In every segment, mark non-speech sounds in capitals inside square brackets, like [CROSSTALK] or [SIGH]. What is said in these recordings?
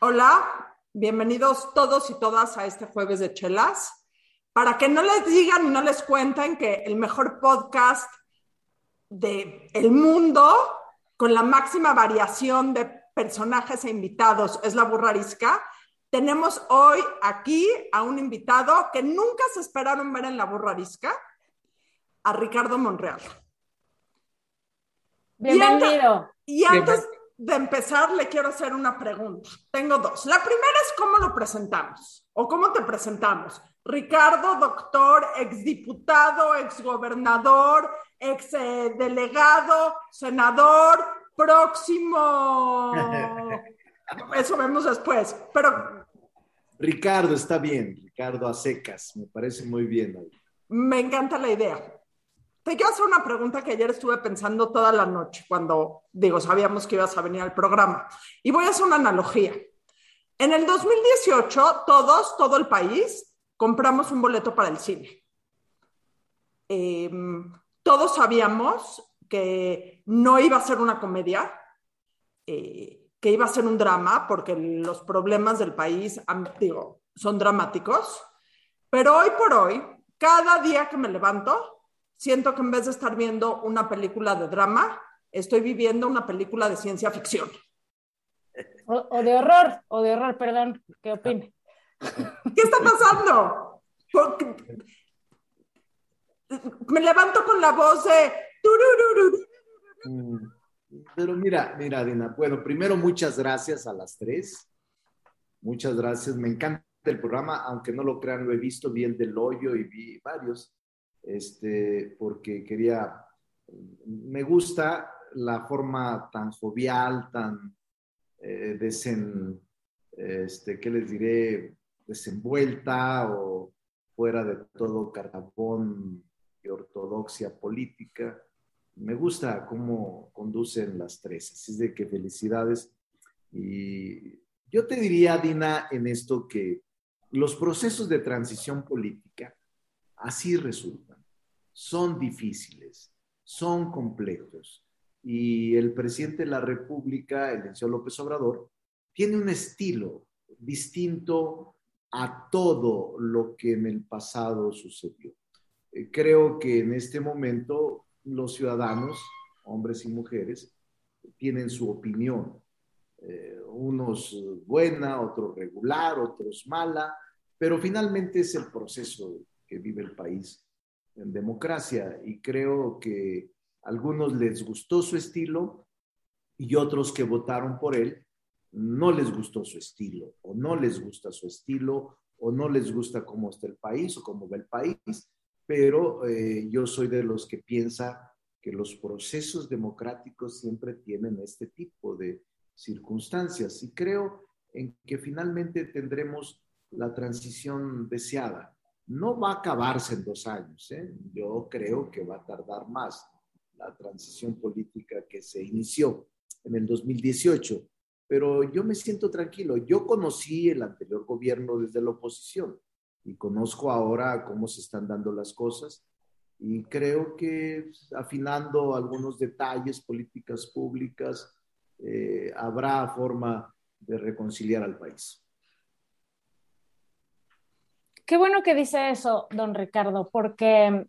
Hola, bienvenidos todos y todas a este jueves de chelas. Para que no les digan y no les cuenten que el mejor podcast del el mundo, con la máxima variación de personajes e invitados, es la burrarisca, tenemos hoy aquí a un invitado que nunca se esperaron ver en la burrarisca, a Ricardo Monreal. Bienvenido. Y antes, de empezar, le quiero hacer una pregunta. Tengo dos. La primera es cómo lo presentamos o cómo te presentamos. Ricardo, doctor, exdiputado, exgobernador, exdelegado, senador, próximo. [LAUGHS] Eso vemos después. Pero. Ricardo, está bien. Ricardo a secas. Me parece muy bien. Me encanta la idea. Te quiero hacer una pregunta que ayer estuve pensando toda la noche cuando, digo, sabíamos que ibas a venir al programa. Y voy a hacer una analogía. En el 2018, todos, todo el país, compramos un boleto para el cine. Em, todos sabíamos que no iba a ser una comedia, eh, que iba a ser un drama, porque los problemas del país, digo, son dramáticos. Pero hoy por hoy, cada día que me levanto, siento que en vez de estar viendo una película de drama, estoy viviendo una película de ciencia ficción. O, de horror, o de horror, perdón, ¿qué opine? [LAUGHS] ¿Qué está pasando? me levanto con la voz de... Mm, pero mira, mira, Dina, bueno, primero muchas gracias a las tres. Muchas gracias, me encanta el programa, aunque no lo crean, lo he visto, vi el del hoyo y vi varios este, porque quería, me gusta la forma tan jovial, tan eh, desen, este, ¿qué les diré? Desenvuelta o fuera de todo carbón y ortodoxia política. Me gusta cómo conducen las tres, así es de que felicidades. Y yo te diría, Dina, en esto que los procesos de transición política así resultan son difíciles, son complejos. Y el presidente de la República, el señor López Obrador, tiene un estilo distinto a todo lo que en el pasado sucedió. Eh, creo que en este momento los ciudadanos, hombres y mujeres, tienen su opinión. Eh, unos buena, otros regular, otros mala, pero finalmente es el proceso que vive el país en democracia y creo que a algunos les gustó su estilo y otros que votaron por él no les gustó su estilo o no les gusta su estilo o no les gusta cómo está el país o cómo va el país, pero eh, yo soy de los que piensa que los procesos democráticos siempre tienen este tipo de circunstancias y creo en que finalmente tendremos la transición deseada no va a acabarse en dos años. ¿eh? Yo creo que va a tardar más la transición política que se inició en el 2018. Pero yo me siento tranquilo. Yo conocí el anterior gobierno desde la oposición y conozco ahora cómo se están dando las cosas y creo que afinando algunos detalles, políticas públicas, eh, habrá forma de reconciliar al país. Qué bueno que dice eso, don Ricardo, porque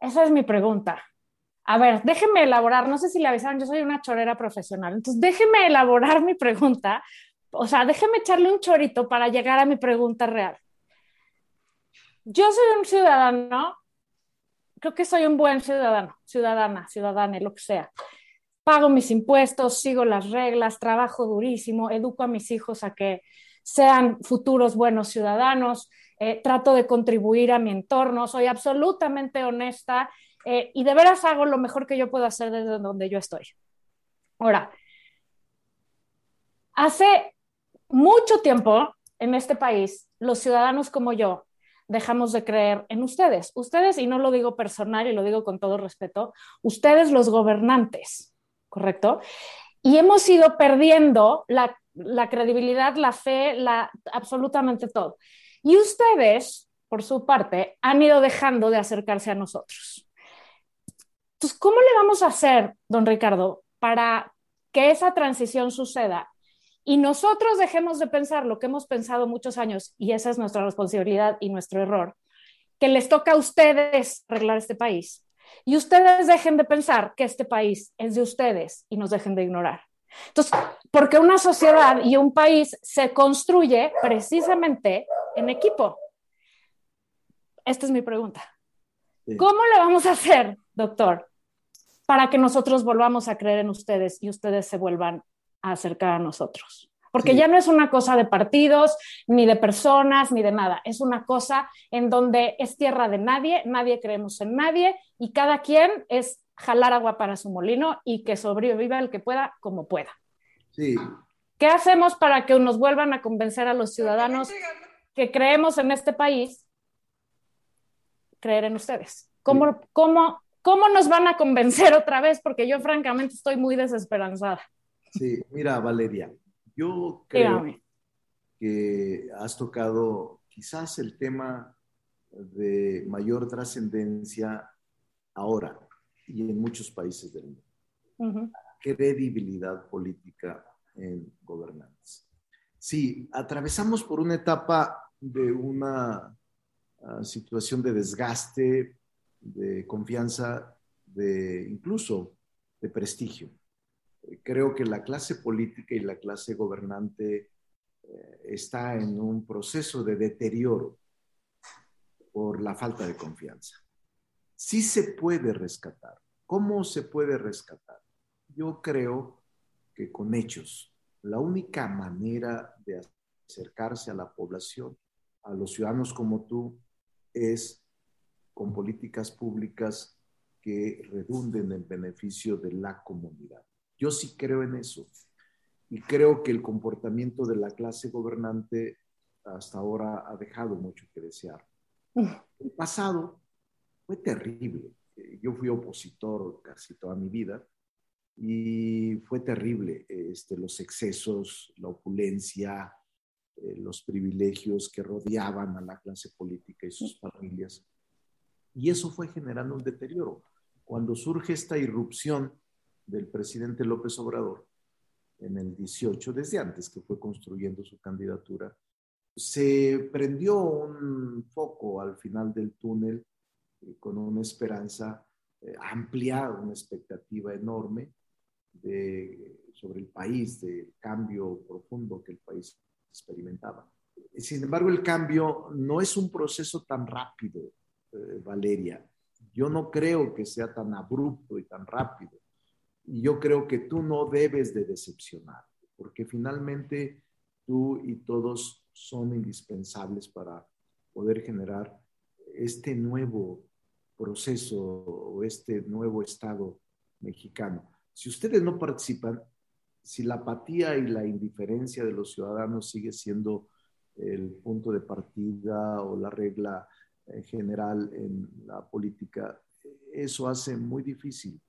esa es mi pregunta. A ver, déjeme elaborar, no sé si le avisaron, yo soy una chorera profesional, entonces déjeme elaborar mi pregunta, o sea, déjeme echarle un chorito para llegar a mi pregunta real. Yo soy un ciudadano, creo que soy un buen ciudadano, ciudadana, ciudadana, lo que sea. Pago mis impuestos, sigo las reglas, trabajo durísimo, educo a mis hijos a que sean futuros buenos ciudadanos, eh, trato de contribuir a mi entorno, soy absolutamente honesta eh, y de veras hago lo mejor que yo puedo hacer desde donde yo estoy. Ahora, hace mucho tiempo en este país, los ciudadanos como yo dejamos de creer en ustedes. Ustedes, y no lo digo personal y lo digo con todo respeto, ustedes los gobernantes, ¿correcto? Y hemos ido perdiendo la, la credibilidad, la fe, la, absolutamente todo. Y ustedes, por su parte, han ido dejando de acercarse a nosotros. Entonces, ¿cómo le vamos a hacer, don Ricardo, para que esa transición suceda y nosotros dejemos de pensar lo que hemos pensado muchos años, y esa es nuestra responsabilidad y nuestro error, que les toca a ustedes arreglar este país. Y ustedes dejen de pensar que este país es de ustedes y nos dejen de ignorar. Entonces, porque una sociedad y un país se construye precisamente en equipo. Esta es mi pregunta. ¿Cómo le vamos a hacer, doctor, para que nosotros volvamos a creer en ustedes y ustedes se vuelvan a acercar a nosotros? Porque ya no es una cosa de partidos, ni de personas, ni de nada. Es una cosa en donde es tierra de nadie, nadie creemos en nadie y cada quien es jalar agua para su molino y que sobreviva el que pueda como pueda. Sí. ¿Qué hacemos para que nos vuelvan a convencer a los ciudadanos que creemos en este país, creer en ustedes? ¿Cómo, cómo, cómo nos van a convencer otra vez? Porque yo francamente estoy muy desesperanzada. Sí, mira, Valeria, yo creo que has tocado quizás el tema de mayor trascendencia ahora y en muchos países del mundo. Credibilidad política en gobernantes. Sí, atravesamos por una etapa de una ah, situación de desgaste, de confianza, de incluso de prestigio creo que la clase política y la clase gobernante eh, está en un proceso de deterioro por la falta de confianza. Sí se puede rescatar. ¿Cómo se puede rescatar? Yo creo que con hechos. La única manera de acercarse a la población, a los ciudadanos como tú, es con políticas públicas que redunden en beneficio de la comunidad. Yo sí creo en eso. Y creo que el comportamiento de la clase gobernante hasta ahora ha dejado mucho que desear. El pasado fue terrible. Yo fui opositor casi toda mi vida y fue terrible este, los excesos, la opulencia, eh, los privilegios que rodeaban a la clase política y sus familias. Y eso fue generando un deterioro. Cuando surge esta irrupción del presidente López Obrador en el 18, desde antes que fue construyendo su candidatura, se prendió un foco al final del túnel eh, con una esperanza eh, amplia, una expectativa enorme sobre el país, del cambio profundo que el país experimentaba. Sin embargo, el cambio no es un proceso tan rápido, eh, Valeria. Yo no creo que sea tan abrupto y tan rápido. Y yo creo que tú no debes de decepcionar, porque finalmente tú y todos son indispensables para poder generar este nuevo proceso o este nuevo Estado mexicano. Si ustedes no participan, si la apatía y la indiferencia de los ciudadanos sigue siendo el punto de partida o la regla eh, general en la política, eso hace muy difícil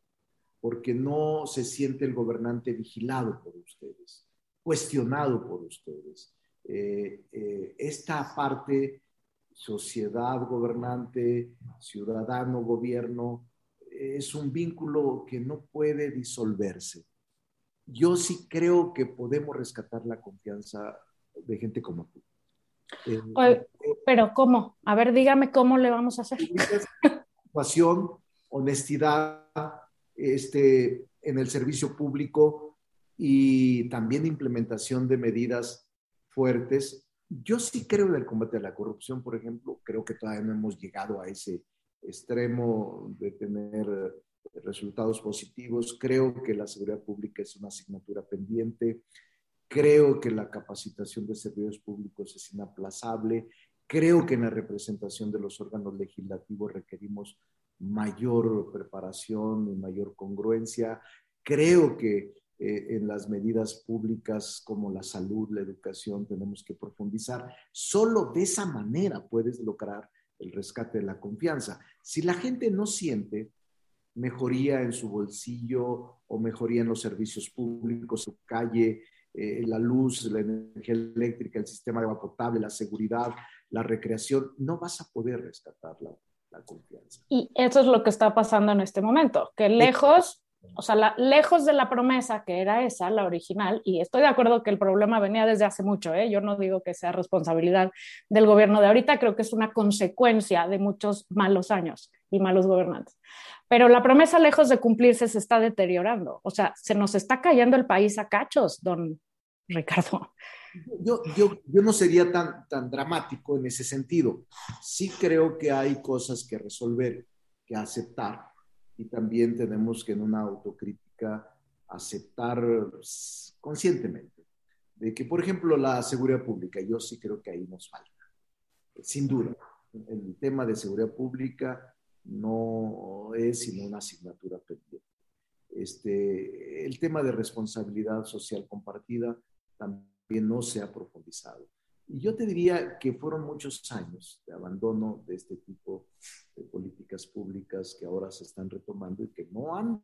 porque no se siente el gobernante vigilado por ustedes, cuestionado por ustedes. Eh, eh, esta parte, sociedad gobernante, ciudadano gobierno, es un vínculo que no puede disolverse. Yo sí creo que podemos rescatar la confianza de gente como tú. Eh, pero ¿cómo? A ver, dígame cómo le vamos a hacer. Pasión, honestidad, este, en el servicio público y también implementación de medidas fuertes. Yo sí creo en el combate a la corrupción, por ejemplo, creo que todavía no hemos llegado a ese extremo de tener resultados positivos. Creo que la seguridad pública es una asignatura pendiente. Creo que la capacitación de servicios públicos es inaplazable. Creo que en la representación de los órganos legislativos requerimos mayor preparación y mayor congruencia. Creo que eh, en las medidas públicas como la salud, la educación, tenemos que profundizar. Solo de esa manera puedes lograr el rescate de la confianza. Si la gente no siente mejoría en su bolsillo o mejoría en los servicios públicos, su calle, eh, la luz, la energía eléctrica, el sistema de agua potable, la seguridad, la recreación, no vas a poder rescatarla confianza. Y eso es lo que está pasando en este momento, que lejos O sea, lejos de la promesa que era esa, la original, y estoy de acuerdo que el problema venía desde hace mucho, ¿eh? yo no digo que sea responsabilidad del gobierno de ahorita, creo que es una consecuencia de muchos malos años y malos gobernantes. Pero la promesa, lejos de cumplirse, se está deteriorando. O sea, se nos está cayendo el país a cachos, don Ricardo. Yo, yo, yo no sería tan, tan dramático en ese sentido. Sí creo que hay cosas que resolver, que aceptar y también tenemos que en una autocrítica aceptar conscientemente de que, por ejemplo, la seguridad pública, yo sí creo que ahí nos falta, sin duda. El tema de seguridad pública no es sino una asignatura pendiente. Este, el tema de responsabilidad social compartida también no se ha profundizado. Y yo te diría que fueron muchos años de abandono de este tipo públicas que ahora se están retomando y que no han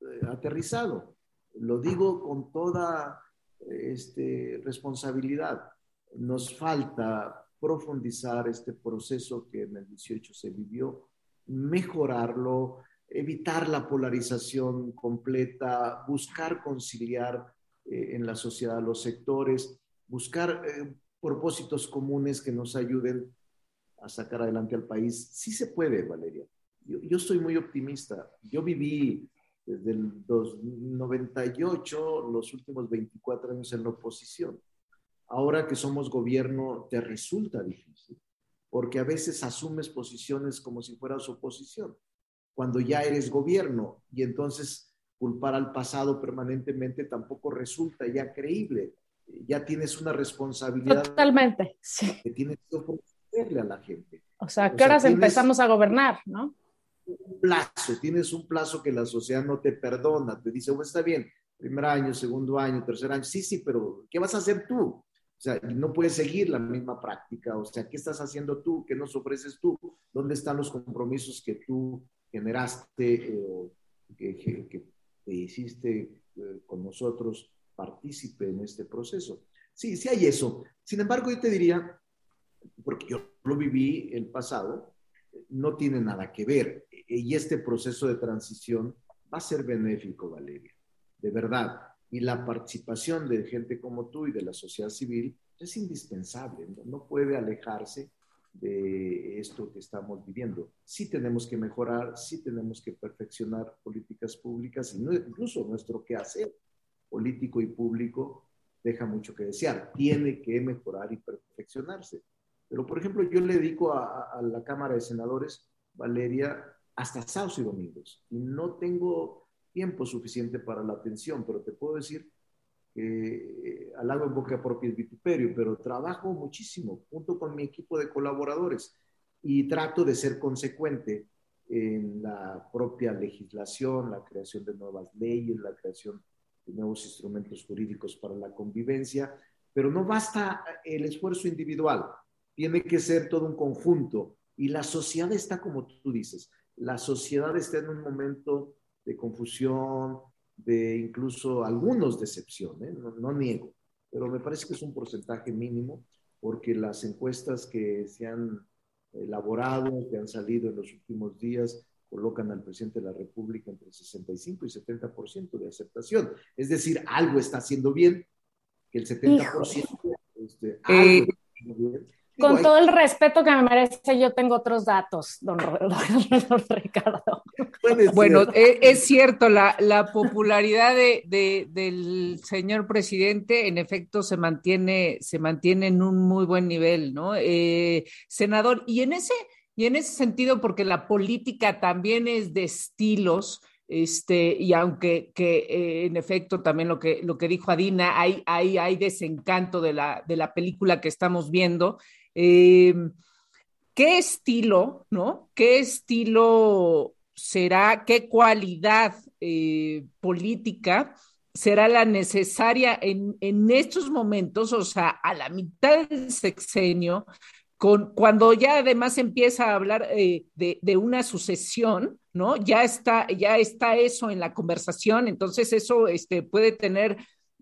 eh, aterrizado. Lo digo con toda este, responsabilidad. Nos falta profundizar este proceso que en el 18 se vivió, mejorarlo, evitar la polarización completa, buscar conciliar eh, en la sociedad los sectores, buscar eh, propósitos comunes que nos ayuden a sacar adelante al país. Sí se puede, Valeria. Yo, yo soy muy optimista. Yo viví desde el 98 los últimos 24 años en la oposición. Ahora que somos gobierno, te resulta difícil, porque a veces asumes posiciones como si fueras oposición, cuando ya eres gobierno y entonces culpar al pasado permanentemente tampoco resulta ya creíble ya tienes una responsabilidad. Totalmente, sí. Que tienes que ofrecerle a la gente. O sea, ¿qué horas empezamos a gobernar, no? Un plazo, tienes un plazo que la sociedad no te perdona, te dice, bueno, está bien, primer año, segundo año, tercer año, sí, sí, pero ¿qué vas a hacer tú? O sea, no puedes seguir la misma práctica, o sea, ¿qué estás haciendo tú? ¿Qué nos ofreces tú? ¿Dónde están los compromisos que tú generaste eh, que, hiciste eh, con nosotros partícipe en este proceso. Sí, sí hay eso. Sin embargo, yo te diría, porque yo lo viví el pasado, no tiene nada que ver. Y este proceso de transición va a ser benéfico, Valeria, de verdad. Y la participación de gente como tú y de la sociedad civil es indispensable, no, puede alejarse de esto que estamos viviendo. Sí tenemos que mejorar, sí tenemos que perfeccionar políticas públicas incluso nuestro quehacer político y público deja mucho que desear. Tiene que mejorar y perfeccionarse. Pero, por ejemplo, yo le dedico a, la Cámara de Senadores, Valeria, hasta sábados y domingos. Y no tengo tiempo suficiente para la atención, pero te puedo decir que eh, halago en boca propia el vituperio, pero trabajo muchísimo junto con mi equipo de colaboradores y trato de ser consecuente en la propia legislación, la creación de nuevas leyes, la creación nuevos instrumentos jurídicos para la convivencia, pero no basta el esfuerzo individual, tiene que ser todo un conjunto y la sociedad está como tú dices, la sociedad está en un momento de confusión, de incluso algunos decepción, ¿eh? no, niego, pero me parece que es un porcentaje mínimo porque las encuestas que se han elaborado, que han salido en los últimos días, colocan al presidente de la República entre 65 y 70% de aceptación. Es decir, algo está haciendo bien, que el 70% este, eh, Con todo el respeto que me merece, yo tengo otros datos, don, [LAUGHS] Ricardo. Bueno, e, es, cierto, la, la popularidad de, del señor presidente, en efecto, se mantiene, se mantiene en un muy buen nivel, ¿no? Eh, senador, y en ese y en ese sentido, porque la política también es de estilos, este, y aunque que, eh, en efecto también lo que, lo que dijo Adina, hay, hay, hay desencanto de la, de la película que estamos viendo. Eh, ¿Qué estilo, no? ¿Qué estilo será, qué cualidad eh, política será la necesaria en, en estos momentos, o sea, a la mitad del sexenio, cuando ya además empieza a hablar eh, de, una sucesión, ¿no? Ya está, ya está eso en la conversación, entonces eso este, puede tener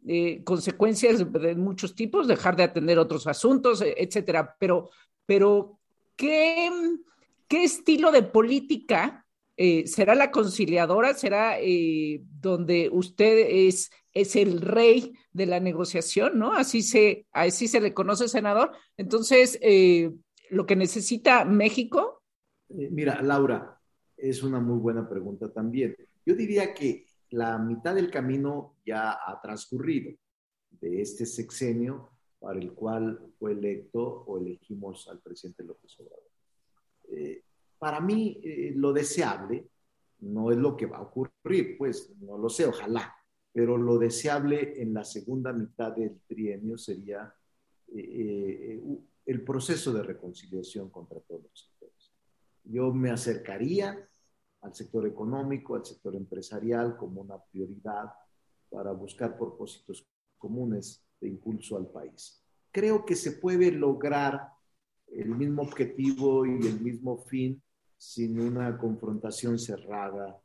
eh, consecuencias de muchos tipos, dejar de atender otros asuntos, e, etcétera. Pero, pero ¿qué, qué estilo de política eh, ¿será la conciliadora? ¿Será eh, donde usted es, es el rey de la negociación, ¿no? Así se, así se le conoce, senador. Entonces, lo que necesita México. mira, Laura, es una muy buena pregunta también. Yo diría que la mitad del camino ya ha transcurrido de este sexenio para el cual fue electo o elegimos al presidente López Obrador. Eh, para mí, eh, lo deseable no es lo que va a ocurrir, pues no lo sé, ojalá, pero lo deseable en la segunda mitad del trienio sería eh, el proceso de reconciliación contra todos los sectores. Yo me acercaría al sector económico, al sector empresarial como una prioridad para buscar propósitos comunes de impulso al país. Creo que se puede lograr el mismo objetivo y el mismo fin sin una confrontación cerrada,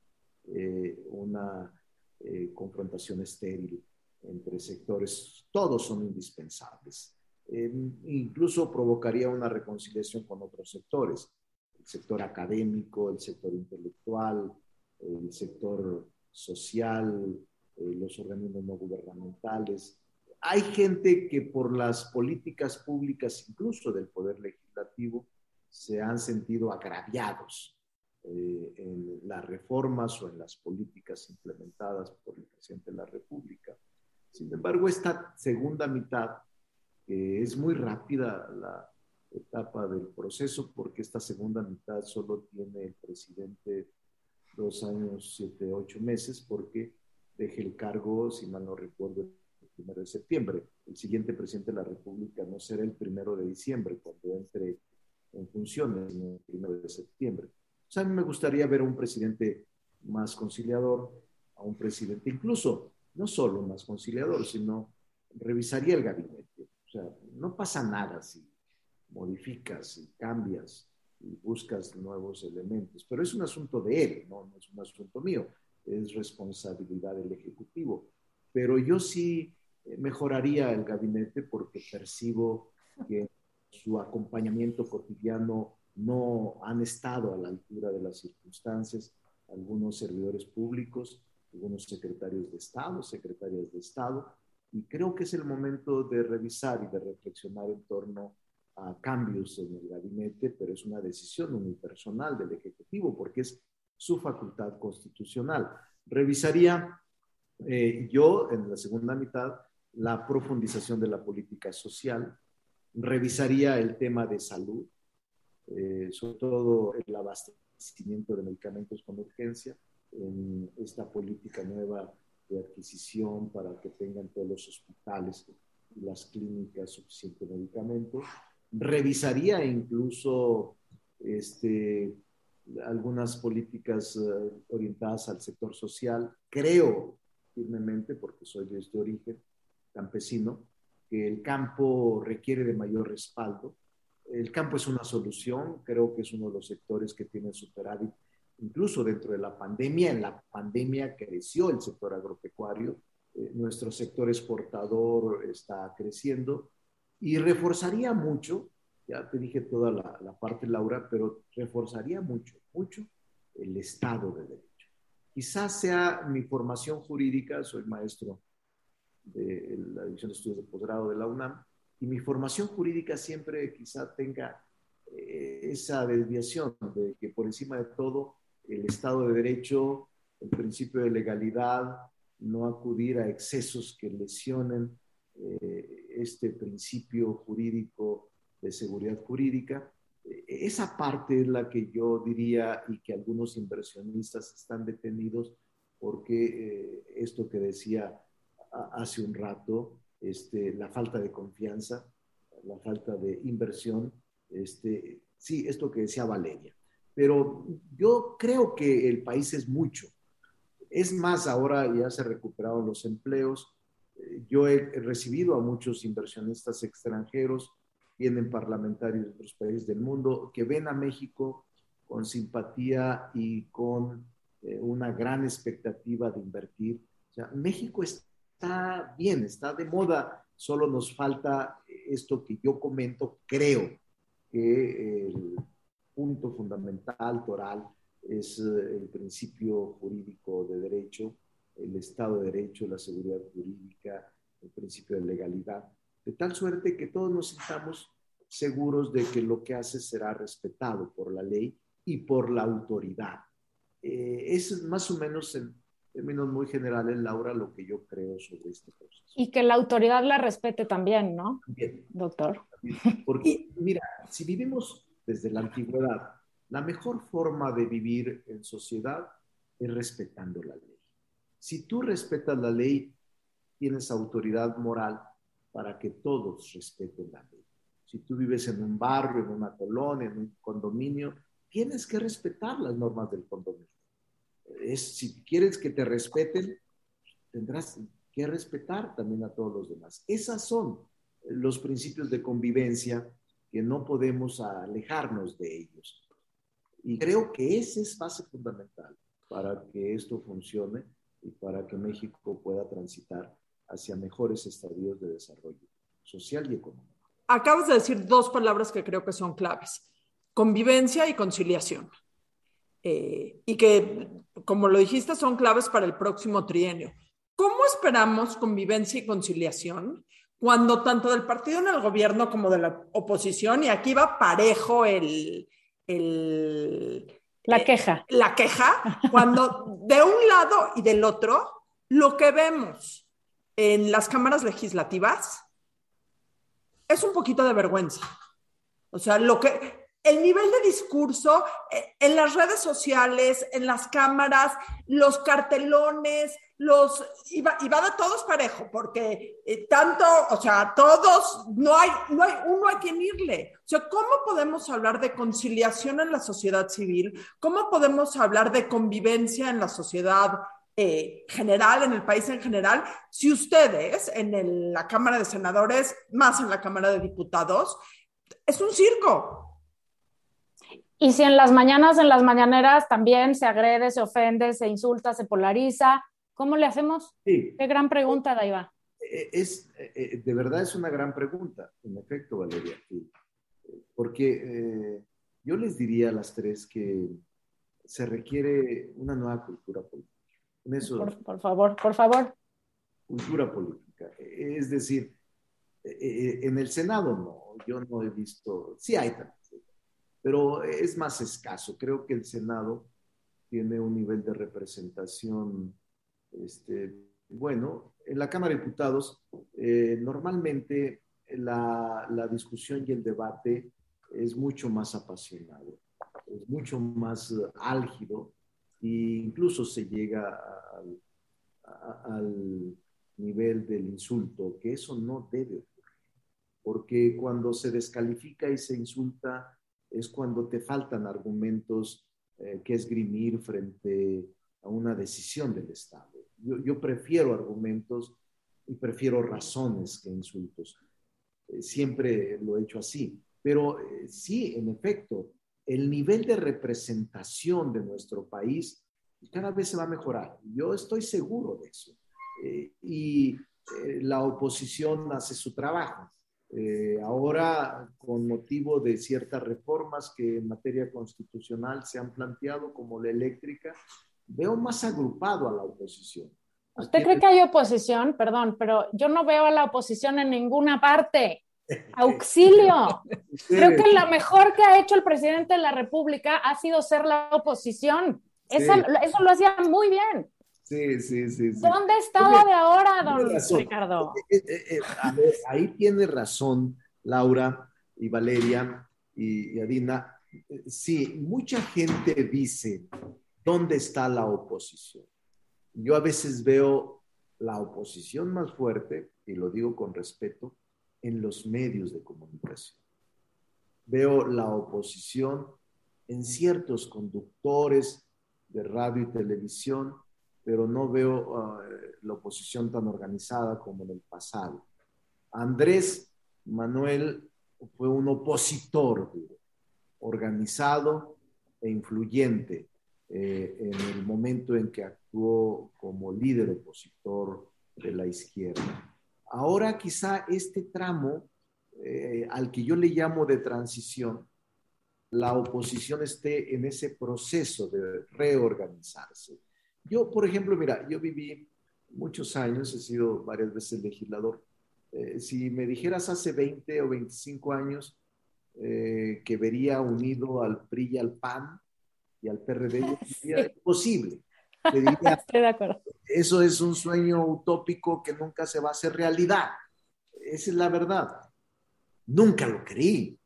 eh, una eh, confrontación estéril entre sectores. Todos son indispensables. Eh, incluso provocaría una reconciliación con otros sectores sector académico, el sector intelectual, el sector social, eh, los organismos no gubernamentales. Hay gente que por las políticas públicas, incluso del Poder Legislativo, se han sentido agraviados eh, en las reformas o en las políticas implementadas por el presidente de la República. Sin embargo, esta segunda mitad, que es muy rápida la, etapa del proceso, porque esta segunda mitad solo tiene el presidente dos años, siete, ocho meses, porque deje el cargo, si mal no recuerdo, el primero de septiembre. El siguiente presidente de la República no será el primero de diciembre, cuando entre en funciones, sino el primero de septiembre. O sea, a mí me gustaría ver a un presidente más conciliador, a un presidente incluso, no solo más conciliador, sino revisaría el gabinete. O sea, no pasa nada si modificas y cambias y buscas nuevos elementos. Pero es un asunto de él, no, es un asunto mío, es responsabilidad del Ejecutivo. Pero yo sí eh, mejoraría el gabinete porque percibo que su acompañamiento cotidiano no han estado a la altura de las circunstancias algunos servidores públicos, algunos secretarios de Estado, secretarias de Estado, y creo que es el momento de revisar y de reflexionar en torno a cambios en el gabinete, pero es una decisión unipersonal del Ejecutivo porque es su facultad constitucional. Revisaría eh, yo en la segunda mitad la profundización de la política social, revisaría el tema de salud, eh, sobre todo el abastecimiento de medicamentos con urgencia, en esta política nueva de adquisición para que tengan todos los hospitales y las clínicas suficiente medicamento, revisaría incluso este, algunas políticas eh, orientadas al sector social. Creo firmemente, porque soy de este origen campesino, que el campo requiere de mayor respaldo. El campo es una solución, creo que es uno de los sectores que tiene superávit, incluso dentro de la pandemia. En la pandemia creció el sector agropecuario, eh, nuestro sector exportador está creciendo y reforzaría mucho, ya te dije toda la, parte, Laura, pero reforzaría mucho, mucho el Estado de Derecho. Quizás sea mi formación jurídica, soy maestro de la División de Estudios de Posgrado de la UNAM, y mi formación jurídica siempre quizá tenga eh, esa desviación de que por encima de todo el Estado de Derecho, el principio de legalidad, no acudir a excesos que lesionen eh, este principio jurídico de seguridad jurídica. Esa parte es la que yo diría y que algunos inversionistas están detenidos porque eh, esto que decía hace un rato, este, la falta de confianza, la falta de inversión, este, sí, esto que decía Valeria. Pero yo creo que el país es mucho. Es más, ahora ya se recuperaron los empleos, yo he recibido a muchos inversionistas extranjeros, vienen parlamentarios de otros países del mundo, que ven a México con simpatía y con eh, una gran expectativa de invertir. O sea, México está bien, está de moda, solo nos falta esto que yo comento, creo que el punto fundamental, Toral, es eh, el principio jurídico de derecho, el Estado de Derecho, la seguridad jurídica, el principio de legalidad, de tal suerte que todos nos sintamos seguros de que lo que hace será respetado por la ley y por la autoridad. Eh, es más o menos en términos muy generales, Laura, lo que yo creo sobre este proceso. Y que la autoridad la respete también, ¿no? Bien. Doctor. Porque, mira, si vivimos desde la antigüedad, la mejor forma de vivir en sociedad es respetando la ley. Si tú respetas la ley, tienes autoridad moral para que todos respeten la ley. Si tú vives en un barrio, en una colonia, en un condominio, tienes que respetar las normas del condominio. Es, si quieres que te respeten, tendrás que respetar también a todos los demás. Esas son los principios de convivencia que no podemos alejarnos de ellos. Y creo que esa es base fundamental para que esto funcione y para que México pueda transitar hacia mejores estadios de desarrollo social y económico. Acabas de decir dos palabras que creo que son claves, convivencia y conciliación. Eh, y que, como lo dijiste, son claves para el próximo trienio. ¿Cómo esperamos convivencia y conciliación cuando tanto del partido en el gobierno como de la oposición, y aquí va parejo el, la queja. la queja, cuando de un lado y del otro, lo que vemos en las cámaras legislativas es un poquito de vergüenza. O sea, lo que el nivel de discurso eh, en las redes sociales, en las cámaras, los cartelones, los y va, de todos parejo, porque eh, tanto, o sea, todos, no hay, no hay uno a quien irle. O sea, ¿cómo podemos hablar de conciliación en la sociedad civil? ¿Cómo podemos hablar de convivencia en la sociedad eh, general, en el país en general, si ustedes en la Cámara de Senadores, más en la Cámara de Diputados, es un circo? Y si en las mañanas, en las mañaneras también se agrede, se ofende, se insulta, se polariza, ¿cómo le hacemos? Sí. Qué gran pregunta, Daiva. Eh, es, eh, de verdad es una gran pregunta, en efecto, Valeria. Porque eh, yo les diría a las tres que se requiere una nueva cultura política. por, favor, por favor. Cultura política. Es decir, en el Senado no, yo no he visto, sí hay también pero es más escaso. Creo que el Senado tiene un nivel de representación, este, bueno, en la Cámara de Diputados eh, normalmente la, la, discusión y el debate es mucho más apasionado, es mucho más álgido e incluso se llega al, al nivel del insulto, que eso no debe ocurrir, porque cuando se descalifica y se insulta, es cuando te faltan argumentos eh, que esgrimir frente a una decisión del Estado. Yo, prefiero argumentos y prefiero razones que insultos. Eh, siempre lo he hecho así. Pero eh, sí, en efecto, el nivel de representación de nuestro país cada vez se va a mejorar. Yo estoy seguro de eso. y la oposición hace su trabajo. Eh, ahora, con motivo de ciertas reformas que en materia constitucional se han planteado, como la eléctrica, veo más agrupado a la oposición. ¿Usted cree que hay oposición? Perdón, pero yo no veo a la oposición en ninguna parte. [LAUGHS] Auxilio. Creo que lo mejor que ha hecho el presidente de la República ha sido ser la oposición. eso lo hacía muy bien. Sí, sí, sí. ¿Dónde estaba de ahora, don Ricardo? Eh, eh, eh, ahí tiene razón Laura y Valeria y, Adina. Sí, mucha gente dice, ¿dónde está la oposición? Yo a veces veo la oposición más fuerte, y lo digo con respeto, en los medios de comunicación. Veo la oposición en ciertos conductores de radio y televisión pero no veo ah, la oposición tan organizada como en el pasado. Andrés Manuel fue un opositor organizado e influyente eh, en el momento en que actuó como líder opositor de la izquierda. Ahora quizá este tramo eh, al que yo le llamo de transición, la oposición esté en ese proceso de reorganizarse. Yo, por ejemplo, mira, yo viví muchos años, he sido varias veces legislador. Eh, si me dijeras hace 20 o 25 años eh, que vería unido al PRI y al PAN y al PRD, sería imposible. Estoy de acuerdo. Eso es un sueño utópico que nunca se va a hacer realidad. Esa es la verdad. Nunca lo creí.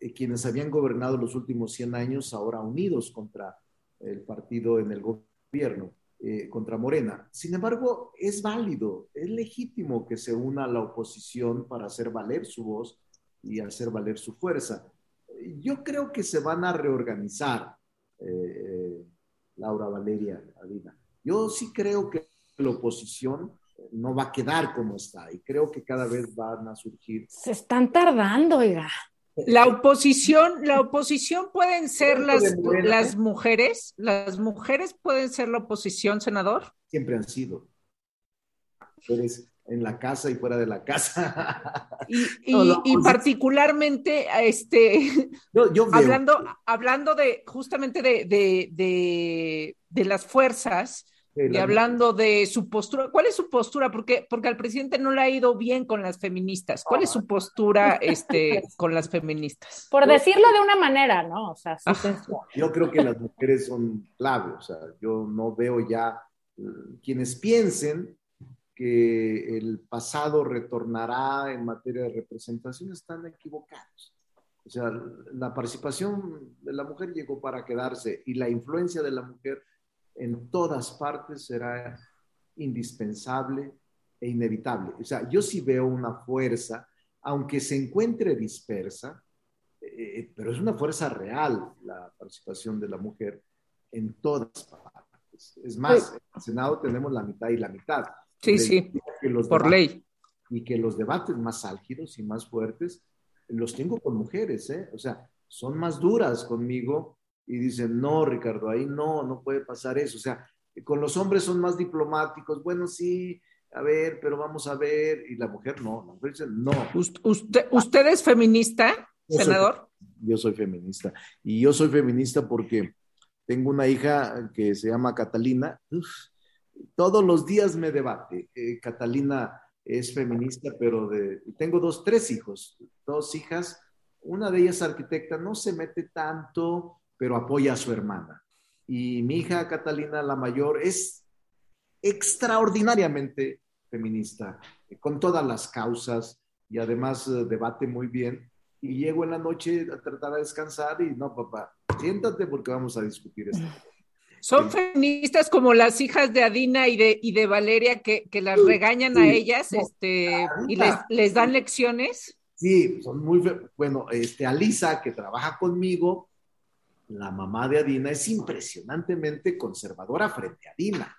Eh, quienes habían gobernado los últimos 100 años, ahora unidos contra el partido en el gobierno, eh, contra Morena. Sin embargo, es válido, es legítimo que se una la oposición para hacer valer su voz y hacer valer su fuerza. Yo creo que se van a reorganizar, eh, Laura Valeria Adina. Yo sí creo que la oposición no va a quedar como está y creo que cada vez van a surgir. Se están tardando, oiga. La oposición, la oposición pueden ser las, las mujeres, las mujeres pueden ser la oposición, senador. Siempre han sido. Eres en la casa y fuera de la casa. Y, [LAUGHS] particularmente, este, [LAUGHS] hablando, hablando de justamente de, de, de las fuerzas, y hablando de su postura, ¿cuál es su postura? Porque, porque al presidente no le ha ido bien con las feministas. ¿Cuál es su postura este, [LAUGHS] con las feministas? Por decirlo de una manera, ¿no? O sea, yo creo que las mujeres son clave. O sea, yo no veo ya mm, quienes piensen que el pasado retornará en materia de representación están equivocados. O sea, la participación de la mujer llegó para quedarse y la influencia de la mujer en todas partes será indispensable e inevitable. O sea, yo sí veo una fuerza, aunque se encuentre dispersa, eh, pero es una fuerza real la participación de la mujer en todas partes. Es más, en el Senado tenemos la mitad y la mitad. Sí, sí, por ley. Y que los debates más álgidos y más fuertes los tengo con mujeres, ¿eh? O sea, son más duras conmigo y dicen, no, Ricardo, ahí no, no puede pasar eso. O sea, con los hombres son más diplomáticos, bueno, sí, a ver, pero vamos a ver, y la mujer no, la mujer dice, no. ¿Usted, usted es feminista, senador? yo soy feminista, y yo soy feminista porque tengo una hija que se llama Catalina, todos los días me debate. Eh, Catalina es feminista, pero de, tengo dos, tres hijos, dos hijas, una de ellas arquitecta, no se mete tanto, pero apoya a su hermana. Y mi hija Catalina, la mayor, es extraordinariamente feminista, con todas las causas y además eh, debate muy bien. Y llego en la noche a tratar de descansar y no, papá, siéntate porque vamos a discutir esto. [LAUGHS] Son feministas como las hijas de Adina y de, y de Valeria que, que las regañan a ellas este, y les, les, dan lecciones. Sí, son muy, bueno, este, Alisa, que trabaja conmigo, la mamá de Adina es impresionantemente conservadora frente a Adina.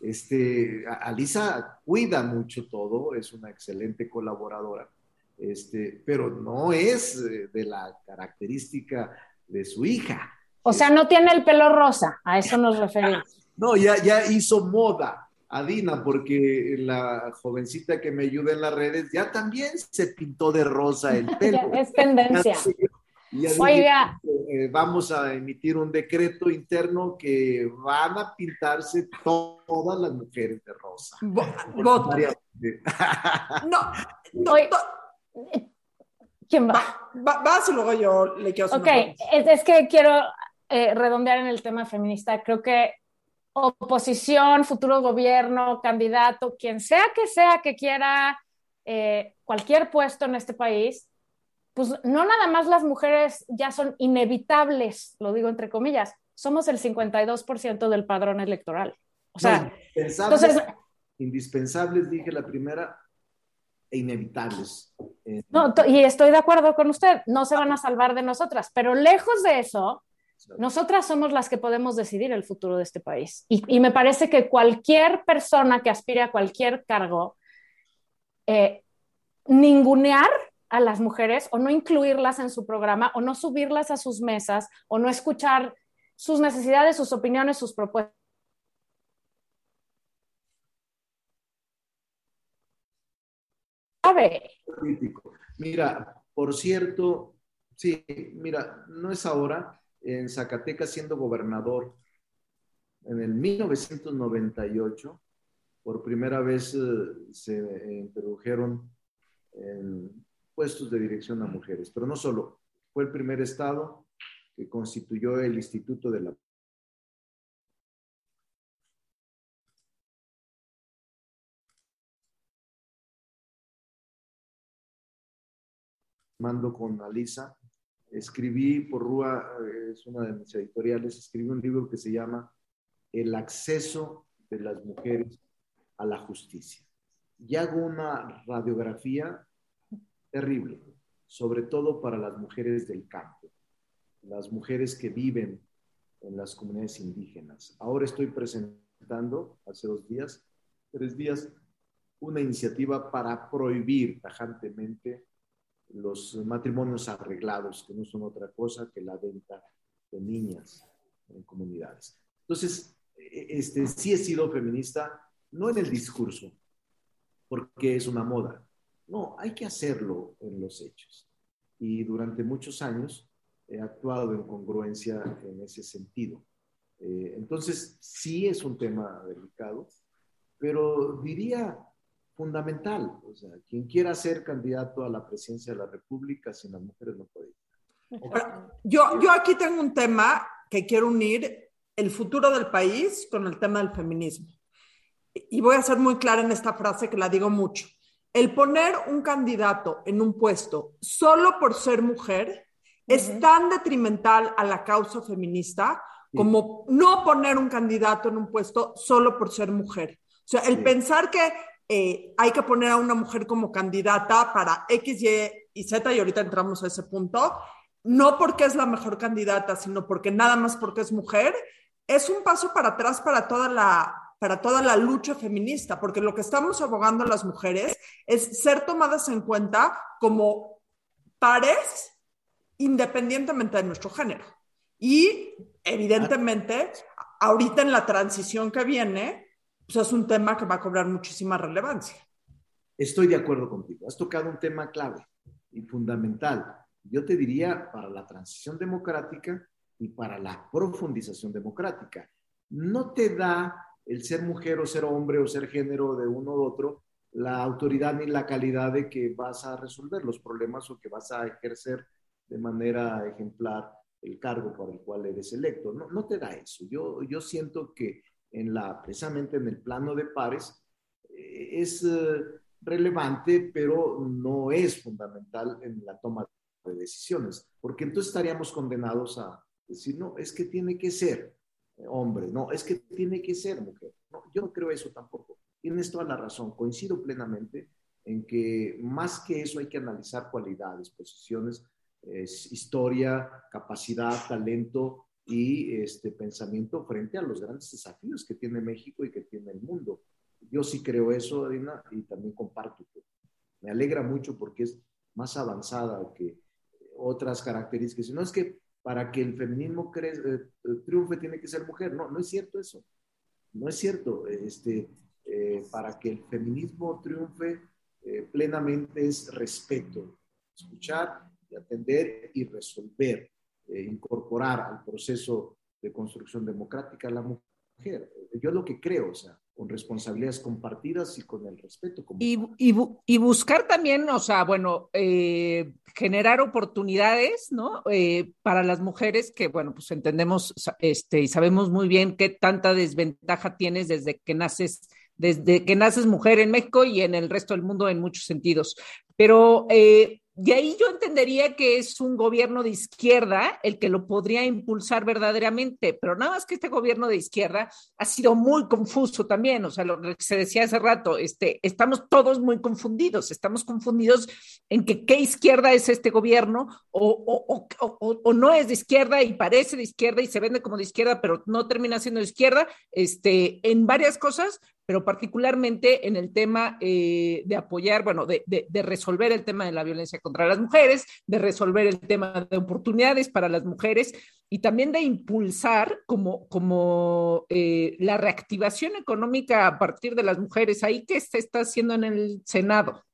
Este, Alisa cuida mucho todo, es una excelente colaboradora, este, pero no es eh, de la característica de su hija. O sea, no tiene el pelo rosa, a eso nos referimos. [LAUGHS] No, ya, ya hizo moda Adina, porque la jovencita que me ayuda en las redes ya también se pintó de rosa el [LAUGHS] pelo. es tendencia. Oiga. Eh, vamos a emitir un decreto interno que van a pintarse todas las mujeres de rosa. no, [LAUGHS] no, ¿Quién va? va? Vas y luego yo le quiero Ok, es, que quiero eh, redondear en el tema feminista. Creo que oposición, futuro gobierno, candidato, quien sea que sea que quiera eh, cualquier puesto en este país, pues no nada más las mujeres ya son inevitables, lo digo entre comillas, somos el 52% del padrón electoral. O sea, entonces... Indispensables, dije la primera, e inevitables. No, y estoy de acuerdo con usted, no se van a salvar de nosotras, pero lejos de eso, nosotras somos las que podemos decidir el futuro de este país. Y, y me parece que cualquier persona que aspire a cualquier cargo, eh, ningunear a las mujeres o no incluirlas en su programa o no subirlas a sus mesas o no escuchar sus necesidades, sus opiniones, sus propuestas. Mira, por cierto, Sí, mira, no es ahora. En Zacatecas, siendo gobernador, en el 1998, por primera vez eh, se introdujeron en puestos de dirección a mujeres, pero no solo, fue el primer estado que constituyó el Instituto de la mando con Alisa, escribí por Rúa, eh, es una de mis editoriales, escribí un libro que se llama El acceso de las mujeres a la justicia. Y hago una radiografía terrible, sobre todo para las mujeres del campo, las mujeres que viven en las comunidades indígenas. Ahora estoy presentando, hace dos días, tres días, una iniciativa para prohibir tajantemente los matrimonios arreglados, que no son otra cosa que la venta de niñas en comunidades. Entonces, e, este, sí he sido feminista, no en el discurso, porque es una moda. No, hay que hacerlo en los hechos. Y durante muchos años he actuado en congruencia en ese sentido. Eh, entonces, sí es un tema delicado, pero diría fundamental. O sea, quien quiera ser candidato a la presidencia de la República sin las mujeres no puede. Yo, yo aquí tengo un tema que quiero unir el futuro del país con el tema del feminismo. Y voy a ser muy clara en esta frase que la digo mucho. El poner un candidato en un puesto solo por ser mujer es tan detrimental a la causa feminista como no poner un candidato en un puesto solo por ser mujer. O sea, el pensar que eh, hay que poner a una mujer como candidata para X, Y y Z, y ahorita entramos a ese punto, no porque es la mejor candidata, sino porque nada más porque es mujer, es un paso para atrás para toda la, para toda la lucha feminista, porque lo que estamos abogando las mujeres es ser tomadas en cuenta como pares independientemente de nuestro género. Y evidentemente, ahorita en la transición que viene, pues es un tema que va a cobrar muchísima relevancia. Estoy de acuerdo contigo. Has tocado un tema clave y fundamental. Yo te diría para la transición democrática y para la profundización democrática. No te da el ser mujer o ser hombre o ser género de uno u otro la autoridad ni la calidad de que vas a resolver los problemas o que vas a ejercer de manera ejemplar el cargo para el cual eres electo. No, no te da eso. Yo, yo siento que en la, precisamente en el plano de pares, eh, es eh, relevante, pero no es fundamental en la toma de decisiones, porque entonces estaríamos condenados a decir, no, es que tiene que ser hombre, no, es que tiene que ser mujer. No, yo no creo eso tampoco. Tienes toda la razón, coincido plenamente en que más que eso hay que analizar cualidades, posiciones, historia, capacidad, talento, y este pensamiento frente a los grandes desafíos que tiene México y que tiene el mundo. Yo sí creo eso, Adina, y también comparto. Me alegra mucho porque es más avanzada que otras características. No es que para que el feminismo eh, triunfe tiene que ser mujer. No, no es cierto eso. No es cierto. Este, eh, para que el feminismo triunfe eh, plenamente es respeto, escuchar y atender y resolver eh, incorporar al proceso de construcción democrática a la mujer. Yo lo que creo, o sea, con responsabilidades compartidas y con el respeto. Y, y, buscar también, o sea, bueno, eh, generar oportunidades, ¿no? Eh, para las mujeres que, bueno, pues entendemos este, y sabemos muy bien qué tanta desventaja tienes desde que naces desde que naces mujer en México y en el resto del mundo en muchos sentidos. Pero eh, de ahí yo entendería que es un gobierno de izquierda el que lo podría impulsar verdaderamente, pero nada más que este gobierno de izquierda ha sido muy confuso también, o sea, lo que se decía hace rato, este, estamos todos muy confundidos, estamos confundidos en que qué izquierda es este gobierno o, o, o, o, no es de izquierda y parece de izquierda y se vende como de izquierda, pero no termina siendo de izquierda, este, en varias cosas, pero particularmente en el tema eh, de apoyar, bueno, de, de, resolver el tema de la violencia contra las mujeres, de resolver el tema de oportunidades para las mujeres y también de impulsar como, como eh, la reactivación económica a partir de las mujeres. ¿Ahí qué se está haciendo en el Senado?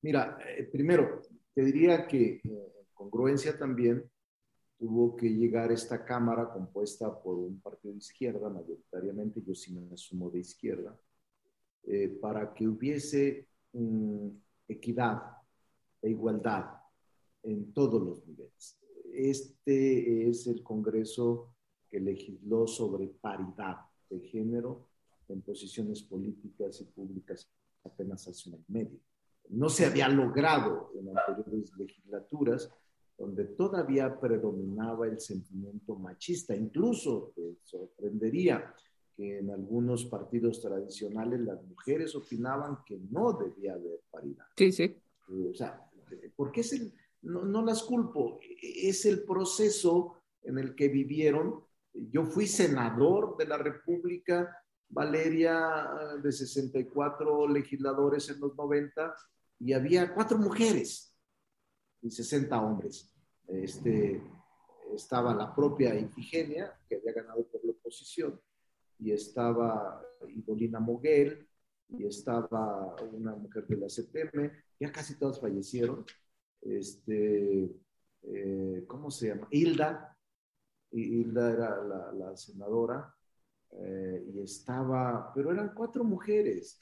Mira, eh, primero, te diría que congruencia también, tuvo que llegar esta Cámara compuesta por un partido de izquierda, mayoritariamente, yo sí me asumo de izquierda, eh, para que hubiese mm, equidad e igualdad en todos los niveles. Este es el Congreso que legisló sobre paridad de género en posiciones políticas y públicas apenas hace un año y medio. No se había logrado en anteriores legislaturas, donde todavía predominaba el sentimiento machista. Incluso te sorprendería que en algunos partidos tradicionales las mujeres opinaban que no debía haber paridad. Sí, sí. Eh, o sea, porque es el, no, no las culpo, es el proceso en el que vivieron. Yo fui senador de la República, Valeria, de 64 legisladores en los 90, y había cuatro mujeres y 60 hombres. Este, estaba la propia Ifigenia, que había ganado por la oposición, y estaba Idolina Moguel, y estaba una mujer de la CPM, ya casi todas fallecieron, este, eh, ¿cómo se llama? Hilda, Hilda era la, senadora, eh, y estaba, pero eran cuatro mujeres.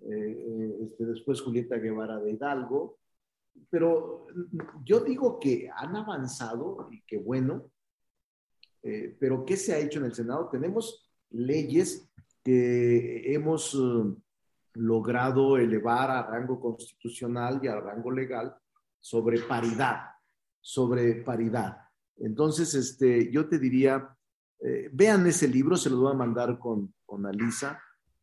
Eh, este, después Julieta Guevara de Hidalgo, pero yo digo que han avanzado y que bueno, pero ¿qué se ha hecho en el Senado? Tenemos leyes que hemos logrado elevar a rango constitucional y a rango legal sobre paridad, sobre paridad. Entonces, este, yo te diría, eh, vean ese libro, se lo voy a mandar con, con Alisa,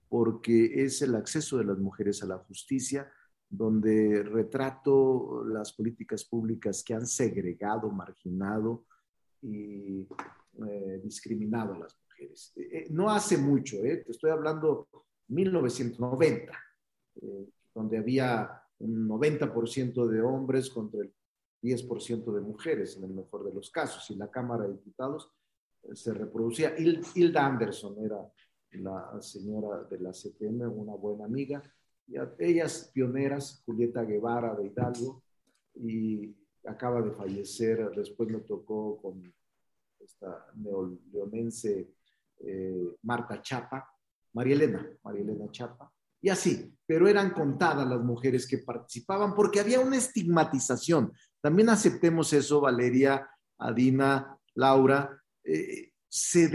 porque es el acceso de las mujeres a la justicia, donde retrato las políticas públicas que han segregado, marginado y eh, discriminado a las mujeres. Eh, no hace mucho, te estoy hablando 1990, donde había un 90% de hombres contra el 10% de mujeres, en el mejor de los casos. Y la Cámara de Diputados eh, se reproducía. Hilda Anderson era la señora de la CPM, una buena amiga. Y ellas pioneras, Julieta Guevara de Hidalgo, y acaba de fallecer, después me tocó con esta neoleonense eh, Marta Chapa, María Elena, María Elena Chapa, y así, pero eran contadas las mujeres que participaban porque había una estigmatización. También aceptemos eso, Valeria, Adina, Laura. Eh, se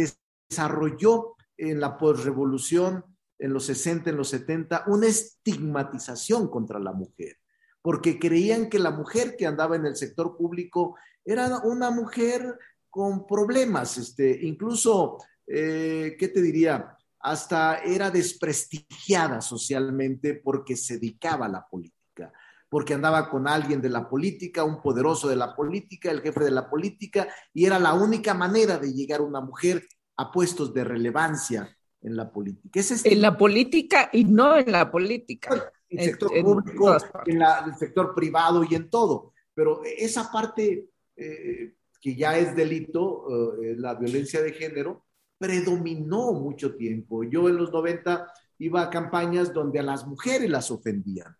desarrolló en la posrevolución, en los 60, en los 70, una estigmatización contra la mujer, porque creían que la mujer que andaba en el sector público era una mujer con problemas, este, incluso, eh, ¿qué te diría? hasta era desprestigiada socialmente porque se dedicaba a la política, porque andaba con alguien de la política, un poderoso de la política, el jefe de la política, y era la única manera de llegar una mujer a puestos de relevancia en la política. En la política y no en la política. En el sector público, en, el sector privado y en todo. Pero esa parte eh, que ya es delito, eh, la violencia de género, predominó mucho tiempo. Yo en los 90 iba a campañas donde a las mujeres las ofendían.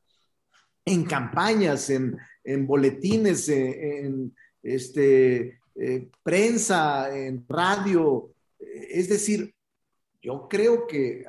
En campañas, en, boletines, en, este, eh, prensa, en radio. Es decir, yo creo que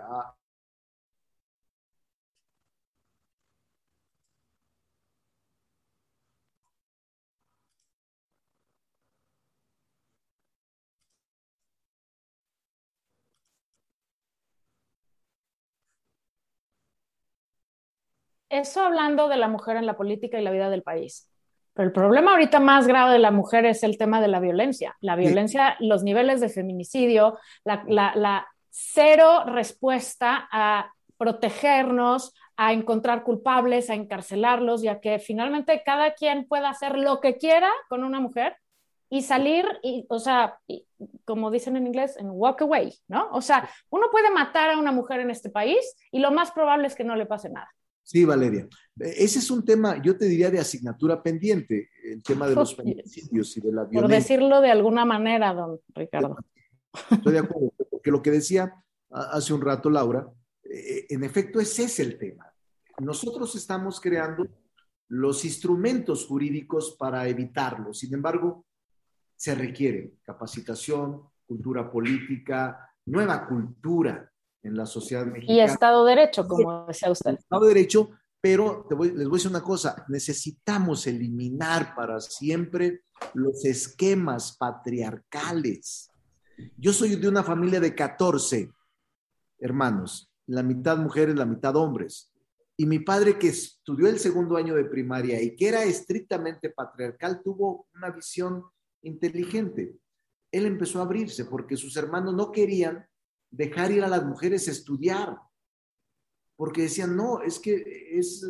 eso hablando de la mujer en la política y la vida del país. Pero el problema ahorita más grave de la mujer es el tema de la violencia. La violencia, los niveles de feminicidio, la, cero respuesta a protegernos, a encontrar culpables, a encarcelarlos, ya que finalmente cada quien pueda hacer lo que quiera con una mujer y salir, y, o sea, como dicen en inglés, en walk away, ¿no? O sea, uno puede matar a una mujer en este país y lo más probable es que no le pase nada. Sí, Valeria. Ese es un tema, yo te diría, de asignatura pendiente, el tema de los feminicidios y de la violencia. Por decirlo de alguna manera, don Ricardo. Estoy de acuerdo, porque lo que decía hace un rato Laura, eh, en efecto ese es el tema. Nosotros estamos creando los instrumentos jurídicos para evitarlo. Sin embargo, se requiere capacitación, cultura política, nueva cultura en la sociedad mexicana. Y Estado de Derecho, como decía usted. Estado de Derecho, pero les voy a decir una cosa, necesitamos eliminar para siempre los esquemas patriarcales. Yo soy de una familia de 14 hermanos, la mitad mujeres, la mitad hombres. Y mi padre, que estudió el segundo año de primaria y que era estrictamente patriarcal, tuvo una visión inteligente. Él empezó a abrirse porque sus hermanos no querían dejar ir a las mujeres a estudiar, porque decían, no, es que es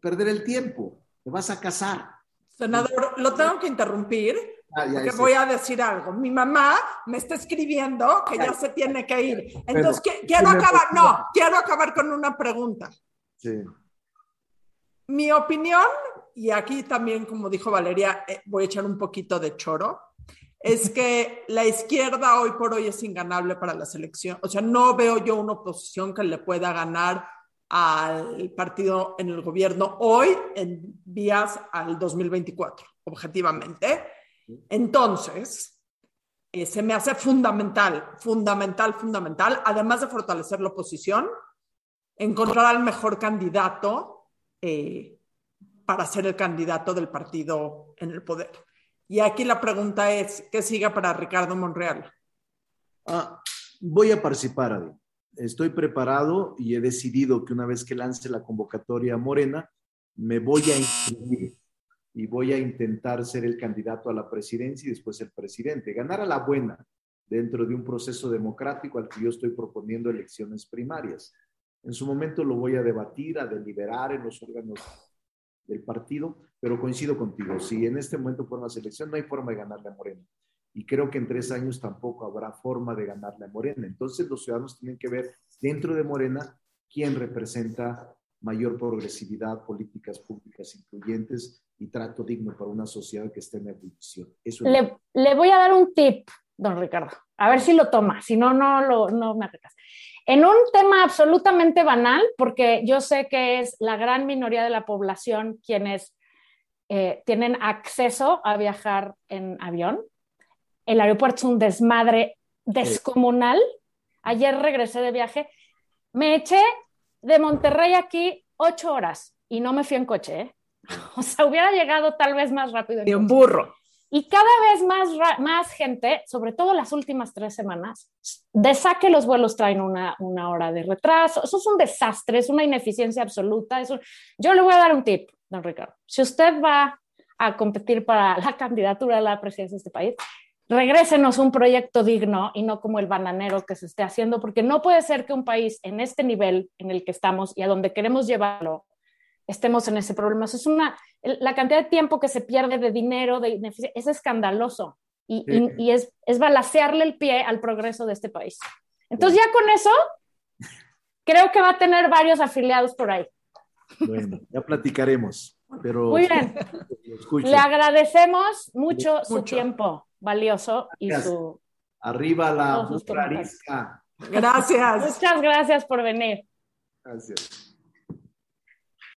perder el tiempo, te vas a casar. Senador, lo tengo que interrumpir. Ah, porque voy a decir algo. Mi mamá me está escribiendo que ya se tiene que ir. Entonces, quiero acabar, no, quiero acabar con una pregunta. Mi opinión, y aquí también, como dijo Valeria, eh, voy a echar un poquito de choro, es que la izquierda hoy por hoy es inganable para la selección. O sea, no veo yo una oposición que le pueda ganar al partido en el gobierno hoy en vías al 2024, objetivamente. Entonces, eh, se me hace fundamental, fundamental, fundamental, además de fortalecer la oposición, encontrar al mejor candidato eh, para ser el candidato del partido en el poder. Y aquí la pregunta es, ¿qué siga para Ricardo Monreal? Ah, voy a participar, Adi. Estoy preparado y he decidido que una vez que lance la convocatoria Morena, me voy a inscribir y voy a intentar ser el candidato a la presidencia y después el presidente. Ganar a la buena dentro de un proceso democrático al que yo estoy proponiendo elecciones primarias. En su momento lo voy a debatir, a deliberar en los órganos del partido, pero coincido contigo, si en este momento fuera una selección, no hay forma de ganarle a Morena. Y creo que en tres años tampoco habrá forma de ganarle a Morena. Entonces los ciudadanos tienen que ver dentro de Morena quién representa mayor progresividad, políticas públicas incluyentes y trato digno para una sociedad que esté en ebullición. Le, le, voy a dar un tip, don Ricardo, a ver si lo toma, si no, no, lo, no me arreglas. En un tema absolutamente banal, porque yo sé que es la gran minoría de la población quienes eh, tienen acceso a viajar en avión. El aeropuerto es un desmadre descomunal. Ayer regresé de viaje, me eché de Monterrey aquí ocho horas y no me fui en coche. ¿eh? [LAUGHS] O sea, hubiera llegado tal vez más rápido. De un burro. Y cada vez más, más gente, sobre todo las últimas tres semanas, de saque los vuelos traen una, una hora de retraso. Eso es un desastre, es una ineficiencia absoluta. Eso... Yo le voy a dar un tip, don Ricardo. Si usted va a competir para la candidatura a la presidencia de este país, regrésenos un proyecto digno y no como el bananero que se esté haciendo, porque no puede ser que un país en este nivel en el que estamos y a donde queremos llevarlo estemos en ese problema. es una, la cantidad de tiempo que se pierde de dinero, de es escandaloso y, y, es, es balasearle el pie al progreso de este país. Entonces ya con eso, creo que va a tener varios afiliados por ahí. Bueno, ya platicaremos. Pero Muy bien. Le agradecemos mucho, su tiempo valioso y su... Arriba la Gracias. Muchas gracias por venir. Gracias.